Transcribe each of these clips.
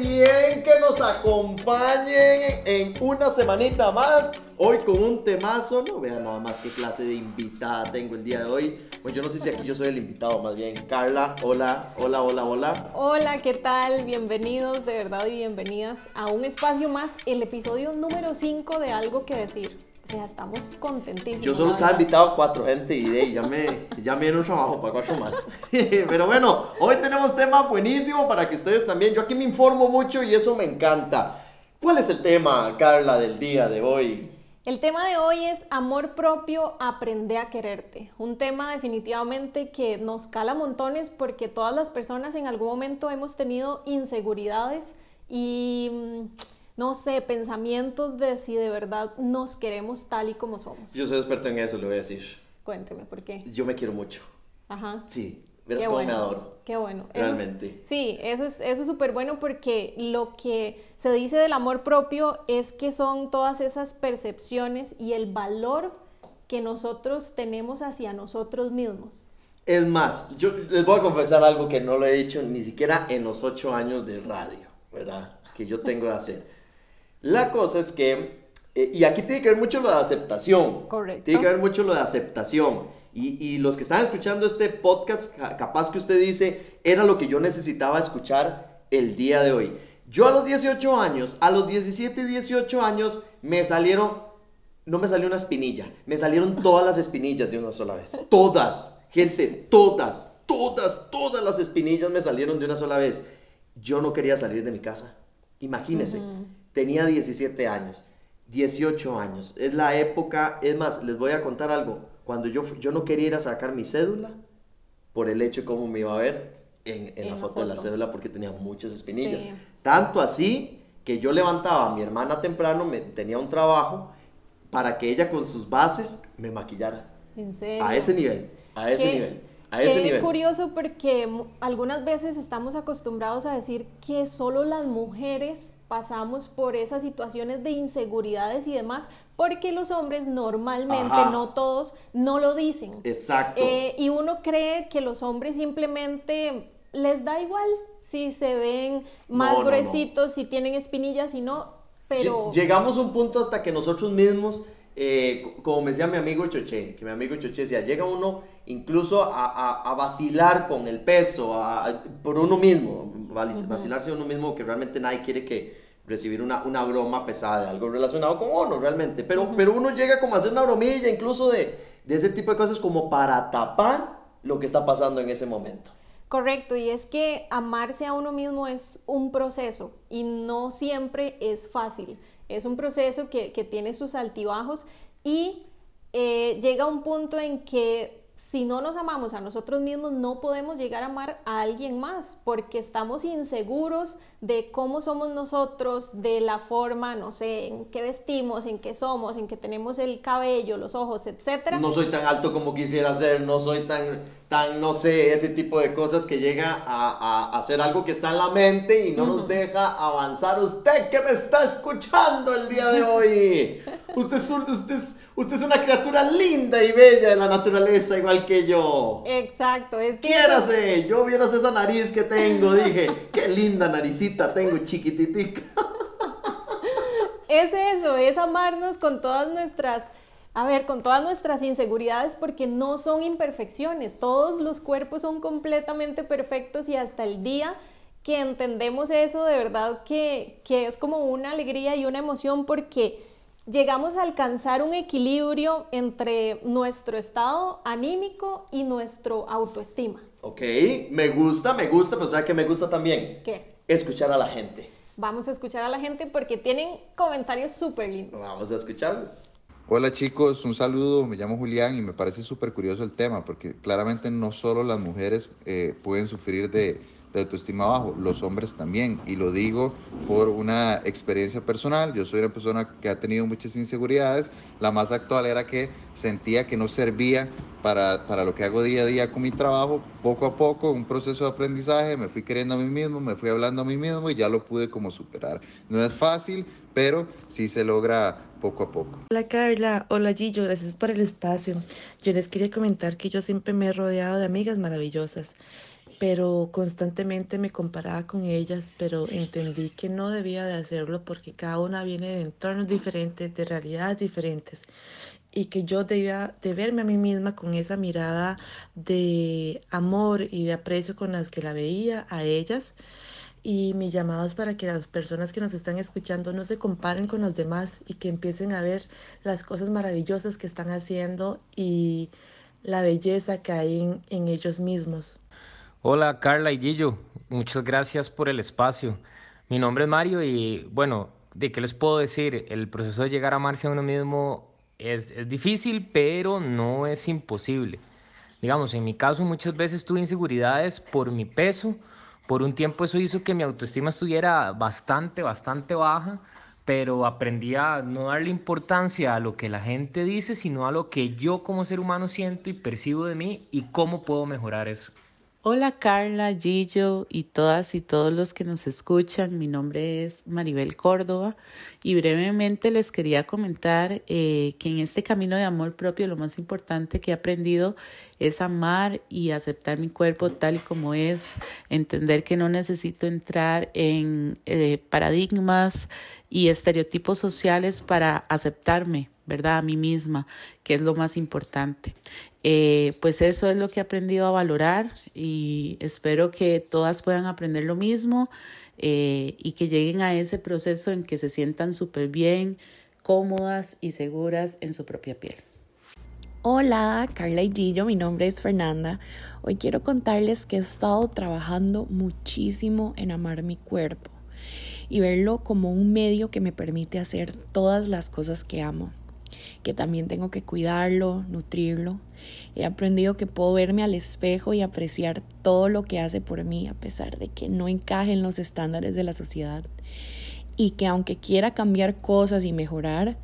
bien que nos acompañen en una semanita más. Hoy con un temazo, no vean nada más qué clase de invitada tengo el día de hoy. Pues yo no sé si aquí yo soy el invitado, más bien. Carla, hola, hola, hola, hola. Hola, ¿qué tal? Bienvenidos, de verdad, y bienvenidas a un espacio más, el episodio número 5 de Algo que Decir. O sea, estamos contentísimos. Yo solo estaba invitado a cuatro gente y de, ya me, ya me un trabajo para cuatro más. Pero bueno, hoy tenemos tema buenísimo para que ustedes también, yo aquí me informo mucho y eso me encanta. ¿Cuál es el tema, Carla, del día de hoy? El tema de hoy es amor propio, aprende a quererte. Un tema definitivamente que nos cala montones porque todas las personas en algún momento hemos tenido inseguridades y mm, no sé, pensamientos de si de verdad nos queremos tal y como somos. Yo soy experto en eso, le voy a decir. Cuénteme, ¿por qué? Yo me quiero mucho. Ajá. Sí, verás cómo me adoro. Qué bueno. Realmente. sí, eso es eso súper bueno porque lo que se dice del amor propio es que son todas esas percepciones y el valor que nosotros tenemos hacia nosotros mismos. Es más, yo les voy a confesar algo que no lo he dicho ni siquiera en los ocho años de radio, ¿verdad? Que yo tengo de hacer. La cosa es que, eh, y aquí tiene que ver mucho lo de aceptación. Correcto. Tiene que ver mucho lo de aceptación. Y, y, los que están escuchando este podcast, capaz que usted dice, era lo que yo necesitaba escuchar el día de hoy. Yo a los 18 años, a los 17, 18 años, me salieron, no me salió una espinilla, me salieron todas las espinillas de una sola vez. Todas, gente, todas, todas, todas las espinillas me salieron de una sola vez. Yo no quería salir de mi casa. Imagínese. Tenía 17 años, 18 años. Es la época, es más, les voy a contar algo. Cuando yo, yo no quería ir a sacar mi cédula por el hecho de cómo me iba a ver en, en, la, foto de la cédula porque tenía muchas espinillas. Tanto así que yo levantaba a mi hermana temprano, me, tenía un trabajo para que ella con sus bases me maquillara. ¿En serio? A ese nivel, a ese nivel. A ese nivel. curioso porque algunas veces estamos acostumbrados a decir que solo las mujeres pasamos por esas situaciones de inseguridades y demás, porque los hombres normalmente, no todos, no lo dicen. Exacto. Eh, y uno cree que los hombres simplemente les da igual si se ven más gruesitos, si tienen espinillas, y no, pero... Llegamos a un punto hasta que nosotros mismos... Eh, como me decía mi amigo Choché, que mi amigo Choché decía, llega uno incluso a, a, vacilar con el peso, por uno mismo, vacilarse uno mismo, que realmente nadie quiere que, recibir una, una broma pesada de algo relacionado con uno realmente. Pero, pero uno llega como a hacer una bromilla incluso de, de ese tipo de cosas como para tapar lo que está pasando en ese momento. Correcto, y es que amarse a uno mismo es un proceso y no siempre es fácil. Es un proceso que, que tiene sus altibajos y eh, llega un punto en que si no nos amamos a nosotros mismos, no podemos llegar a amar a alguien más, porque estamos inseguros de cómo somos nosotros, de la forma, no sé, en qué vestimos, en qué somos, en qué tenemos el cabello, los ojos, etc. No soy tan alto como quisiera ser, no soy tan, tan no sé, ese tipo de cosas que llega a, a, hacer algo que está en la mente y no nos deja avanzar. Usted que me está escuchando el día de hoy, usted, usted es Usted es una criatura linda y bella de la naturaleza, igual que yo. Exacto, es que. Quiérase, yo vieras esa nariz que tengo, dije, qué linda naricita tengo, chiquititica. Es eso, es amarnos con todas nuestras. A ver, con todas nuestras inseguridades, porque no son imperfecciones. Todos los cuerpos son completamente perfectos y hasta el día que entendemos eso, de verdad que, que es como una alegría y una emoción porque llegamos a alcanzar un equilibrio entre nuestro estado anímico y nuestro autoestima. Ok, me gusta, me gusta, pero ¿sabes qué me gusta también? ¿Qué? Escuchar a la gente. Vamos a escuchar a la gente porque tienen comentarios súper lindos. Vamos a escucharlos. Hola chicos, un saludo, me llamo Julián y me parece súper curioso el tema porque claramente no solo las mujeres eh, pueden sufrir de de autoestima bajo, los hombres también. Y lo digo por una experiencia personal. Yo soy una persona que ha tenido muchas inseguridades. La más actual era que sentía que no servía para, para lo que hago día a día con mi trabajo. Poco a poco, un proceso de aprendizaje, me fui queriendo a mí mismo, me fui hablando a mí mismo y ya lo pude como superar. No es fácil, pero sí se logra poco a poco. Hola Carla, hola Gillo, gracias por el espacio. Yo les quería comentar que yo siempre me he rodeado de amigas maravillosas pero constantemente me comparaba con ellas, pero entendí que no debía de hacerlo porque cada una viene de entornos diferentes, de realidades diferentes y que yo debía de verme a mí misma con esa mirada de amor y de aprecio con las que la veía a ellas. Y mi llamado es para que las personas que nos están escuchando no se comparen con los demás y que empiecen a ver las cosas maravillosas que están haciendo y la belleza que hay en, en ellos mismos. Hola Carla y Gillo, muchas gracias por el espacio. Mi nombre es Mario y bueno, ¿de qué les puedo decir? El proceso de llegar a amarse a uno mismo es, es difícil, pero no es imposible. Digamos, en mi caso muchas veces tuve inseguridades por mi peso. Por un tiempo eso hizo que mi autoestima estuviera bastante, bastante baja, pero aprendí a no darle importancia a lo que la gente dice, sino a lo que yo como ser humano siento y percibo de mí y cómo puedo mejorar eso. Hola Carla, Gillo y todas y todos los que nos escuchan. Mi nombre es Maribel Córdoba y brevemente les quería comentar eh, que en este camino de amor propio lo más importante que he aprendido es amar y aceptar mi cuerpo tal y como es, entender que no necesito entrar en eh, paradigmas y estereotipos sociales para aceptarme, ¿verdad? A mí misma, que es lo más importante. Eh, pues eso es lo que he aprendido a valorar y espero que todas puedan aprender lo mismo eh, y que lleguen a ese proceso en que se sientan súper bien, cómodas y seguras en su propia piel. Hola, Carla y Gillo, mi nombre es Fernanda. Hoy quiero contarles que he estado trabajando muchísimo en amar mi cuerpo y verlo como un medio que me permite hacer todas las cosas que amo que también tengo que cuidarlo, nutrirlo. He aprendido que puedo verme al espejo y apreciar todo lo que hace por mí a pesar de que no encaje en los estándares de la sociedad y que aunque quiera cambiar cosas y mejorar,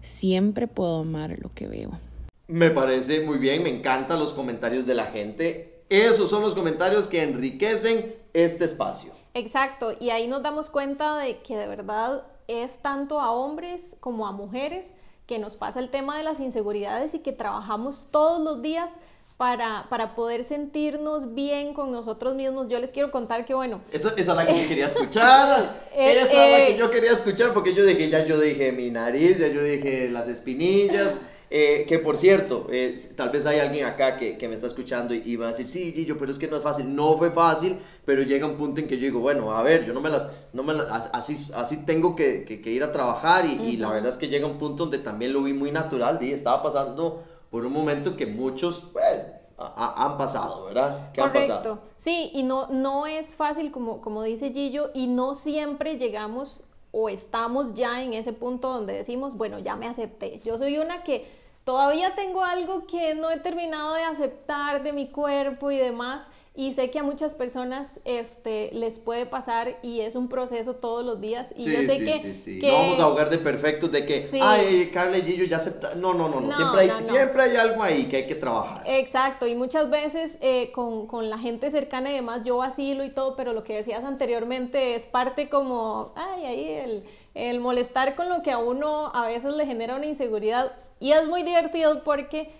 siempre puedo amar lo que veo. Me parece muy bien, me encantan los comentarios de la gente. Esos son los comentarios que enriquecen este espacio. Exacto, y ahí nos damos cuenta de que de verdad es tanto a hombres como a mujeres que nos pasa el tema de las inseguridades y que trabajamos todos los días para, para poder sentirnos bien con nosotros mismos. Yo les quiero contar que, bueno... Eso, esa es la que yo quería escuchar. esa es la que eh, yo quería escuchar porque yo dije, ya yo dije mi nariz, ya yo dije las espinillas. Eh, que por cierto, eh, tal vez hay alguien acá que, que me está escuchando y, va a decir, sí, Gillo, pero es que no es fácil. No fue fácil, pero llega un punto en que yo digo, bueno, a ver, yo no me las, no me así, así tengo que, que, ir a trabajar y, y, la verdad es que llega un punto donde también lo vi muy natural, y estaba pasando por un momento que muchos, pues, han pasado, ¿verdad? ¿Qué Correcto. Han pasado? Sí, y no, no es fácil, como, como dice Gillo, y no siempre llegamos o estamos ya en ese punto donde decimos, bueno, ya me acepté. Yo soy una que todavía tengo algo que no he terminado de aceptar de mi cuerpo y demás. Y sé que a muchas personas este, les puede pasar y es un proceso todos los días. Y yo sé que, No vamos a ahogar de perfectos de que, ay, Carla y Gillo ya aceptaron. No, no, no, no. siempre, hay, siempre hay algo ahí que hay que trabajar. Exacto, y muchas veces eh, con, con, la gente cercana y demás, yo vacilo y todo, pero lo que decías anteriormente es parte como, ay, ahí el, el molestar con lo que a uno a veces le genera una inseguridad y es muy divertido porque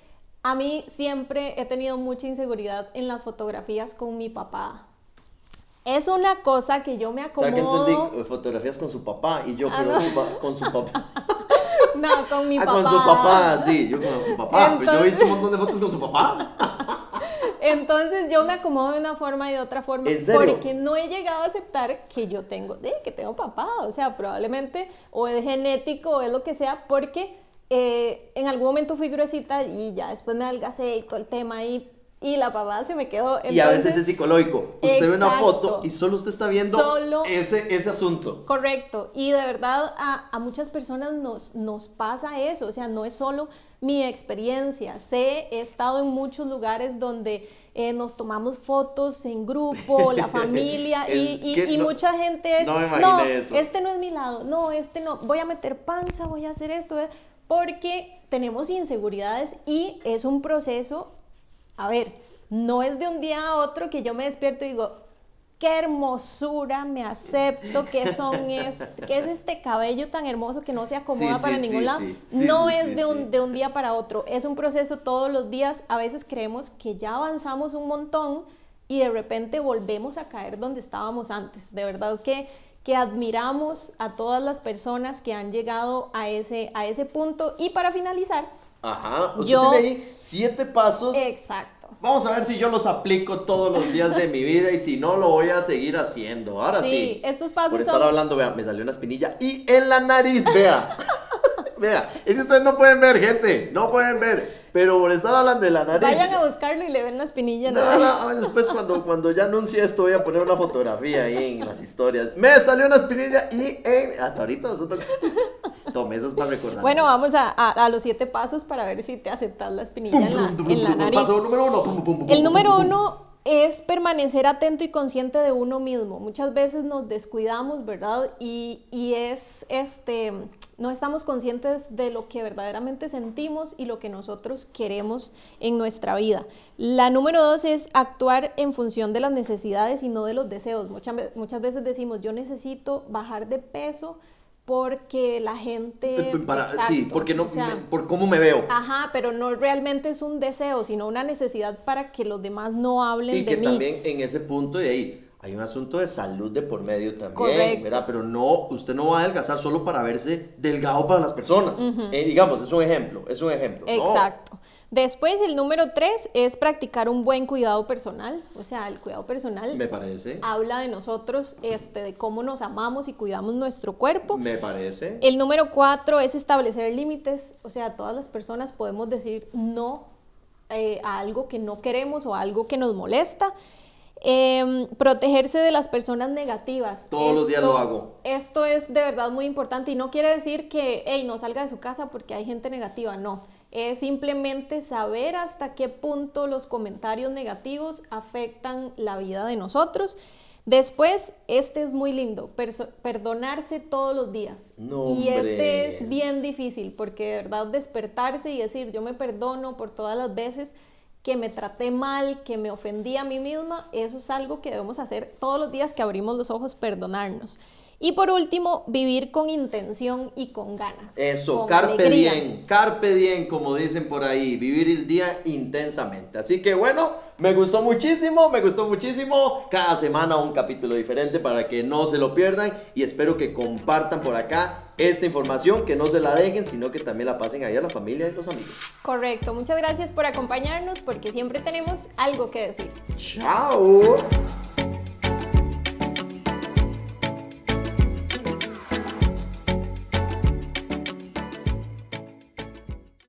a mí siempre he tenido mucha inseguridad en las fotografías con mi papá. Es una cosa que yo me acomodo. O sea, que entendí fotografías con su papá y yo, ah, con su papá. no, con mi ah, papá. con su papá, sí, yo con su papá. Pero yo he visto un montón de fotos con su papá. Entonces yo me acomodo de una forma y de otra forma porque no he llegado a aceptar que yo tengo, de, que tengo papá, o sea, probablemente o es genético o es lo que sea, porque eh, en algún momento fui gruesita y ya después me adelgacé y todo el tema ahí y la papá se me quedó. y a veces es psicológico. Usted ve una foto y solo usted está viendo ese, ese asunto. Correcto. Y de verdad a, a, muchas personas nos, nos pasa eso. O sea, no es solo mi experiencia. Sé, he estado en muchos lugares donde eh, nos tomamos fotos en grupo, la familia y, y, mucha gente es, no, este no es mi lado, no, este no, voy a meter panza, voy a hacer esto porque tenemos inseguridades y es un proceso, a ver, no es de un día a otro que yo me despierto y digo, qué hermosura, me acepto, qué son es, qué es este cabello tan hermoso que no se acomoda para ningún lado. no es de un, de un día para otro, es un proceso todos los días. A veces creemos que ya avanzamos un montón y de repente volvemos a caer donde estábamos antes. De verdad que, que admiramos a todas las personas que han llegado a ese, a ese punto. Y para finalizar, Ajá, usted Yo- tiene ahí siete pasos. exacto. Vamos a ver si yo los aplico todos los días de mi vida y si no lo voy a seguir haciendo. Ahora sí. Sí, estos pasos Por estar son- hablando, vea, me salió una espinilla y en la nariz, vea. vea, es que ustedes no pueden ver, gente, no pueden ver. Pero por estar hablando de la nariz. Vayan a buscarlo y le ven la espinilla. ¿no? No, no, después cuando, cuando ya anuncie esto voy a poner una fotografía ahí en las historias. Me salió una espinilla y en... Hasta ahorita nosotros... Tome esas para recordar. Bueno, vamos a, a- a los siete pasos para ver si te aceptas la espinilla en la, en la nariz. Paso número uno. pum, pum, pum, pum, El pum, número pum, pum. uno es permanecer atento y consciente de uno mismo. Muchas veces nos descuidamos, ¿verdad? Y, y es, este, no estamos conscientes de lo que verdaderamente sentimos y lo que nosotros queremos en nuestra vida. La número dos es actuar en función de las necesidades y no de los deseos. Muchas, muchas veces decimos, yo necesito bajar de peso porque la gente... Para- sí, porque no, O sea, me- por cómo me veo. Ajá, pero no realmente es un deseo, sino una necesidad para que los demás no hablen Y de que mí. también en ese punto de ahí hay un asunto de salud de por medio también, Correcto. ¿verdad? Pero no, usted no va a adelgazar solo para verse delgado para las personas. Eh, digamos, es un ejemplo, es un ejemplo. ¿no? Exacto. Después, el número tres es practicar un buen cuidado personal. O sea, el cuidado personal Me parece, habla de nosotros, este, de cómo nos amamos y cuidamos nuestro cuerpo. me parece. El número cuatro es establecer límites. O sea, todas las personas podemos decir no eh, a algo que no queremos o a algo que nos molesta. Em, protegerse de las personas negativas. Todos los días lo hago. Esto es de verdad muy importante y no quiere decir que, hey, no salga de su casa porque hay gente negativa. No. Es simplemente saber hasta qué punto los comentarios negativos afectan la vida de nosotros. Después, este es muy lindo, perdonarse todos los días. No, y este es bien difícil porque de verdad despertarse y decir yo me perdono por todas las veces que me traté mal, que me ofendí a mí misma, eso es algo que debemos hacer todos los días que abrimos los ojos, perdonarnos. Y por último, vivir con intención y con ganas. Eso, con carpe alegría. diem, carpe diem, como dicen por ahí, vivir el día intensamente. Así que bueno, me gustó muchísimo, me gustó muchísimo. Cada semana un capítulo diferente para que no se lo pierdan y espero que compartan por acá esta información, que no se la dejen, sino que también la pasen ahí a la familia y los amigos. Correcto, muchas gracias por acompañarnos porque siempre tenemos algo que decir. Chao.